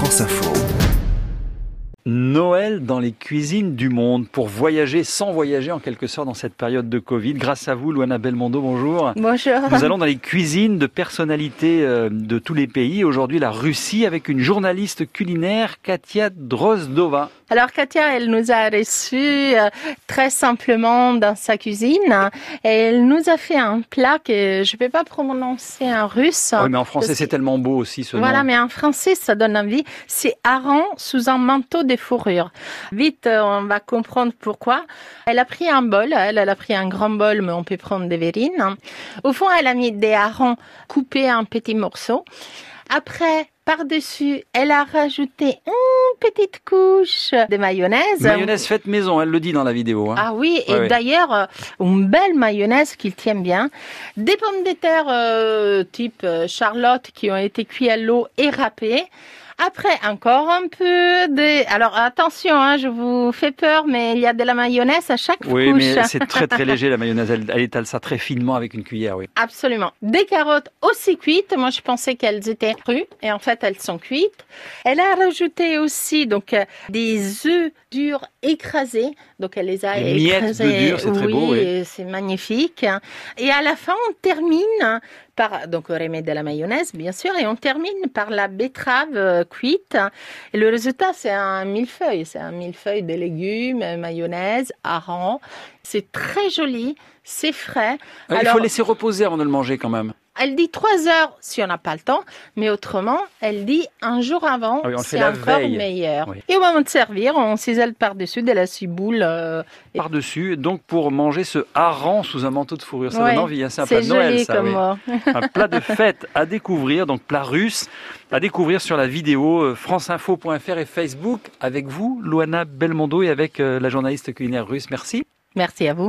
France Info. Noël dans les cuisines du monde pour voyager sans voyager en quelque sorte dans cette période de Covid. Grâce à vous, Luana Belmondo, bonjour. Bonjour. Nous allons dans les cuisines de personnalités euh, de tous les pays. Aujourd'hui, la Russie avec une journaliste culinaire, Katia Drozdova. Alors Katia, elle nous a reçus euh, très simplement dans sa cuisine et elle nous a fait un plat que je ne vais pas prononcer en russe. Oui, mais en français, c'est tellement beau aussi ce Voilà, nom. mais en français, ça donne envie. C'est hareng sous un manteau de fourrure. Vite, euh, on va comprendre pourquoi. Elle a pris un bol, elle, elle a pris un grand bol, mais on peut prendre des verrines. Au fond, elle a mis des harengs coupés en petits morceaux. Après, par-dessus, elle a rajouté une petite couche de mayonnaise. Mayonnaise faite maison, elle le dit dans la vidéo. hein. Ah oui, et Ouais, d'ailleurs, euh, une belle mayonnaise qu'il tient bien. Des pommes de terre euh, type euh, Charlotte qui ont été cuites à l'eau et râpées. Après, encore un peu de... Alors attention, hein, je vous fais peur, mais il y a de la mayonnaise à chaque Oui, couche. mais c'est très très léger la mayonnaise. Elle, elle étale ça très finement avec une cuillère, oui. Absolument. Des carottes aussi cuites. Moi, je pensais qu'elles étaient crues et en fait, elles sont cuites. Elle a rajouté aussi donc euh, des œufs durs écrasés. Donc, elle les a Des miettes écrasés. d'œufs durs, c'est très oui, beau, oui. et C'est magnifique. Et à la fin, on termine par donc on remet de la mayonnaise bien sûr et on termine par la betterave euh, cuite. Et le résultat, c'est un millefeuille. C'est un millefeuille de légumes, mayonnaise, hareng. C'est très joli. C'est frais. Euh, Il faut laisser reposer avant de le manger quand même. Elle dit trois heures si on n'a pas le temps, mais autrement, elle dit un jour avant, Ah oui, c'est encore veille. meilleur. Oui. Et au moment de servir, on cisèle par-dessus de la ciboule. euh, et- Par-dessus, donc pour manger ce hareng sous un manteau de fourrure. Ça Ouais, donne envie, hein. c'est un plat de Noël ça. comme oui. un plat de fête à découvrir, donc plat russe, à découvrir sur la vidéo euh, franceinfo.fr et Facebook avec vous, Luana Belmondo, et avec euh, la journaliste culinaire russe. Merci. Merci à vous.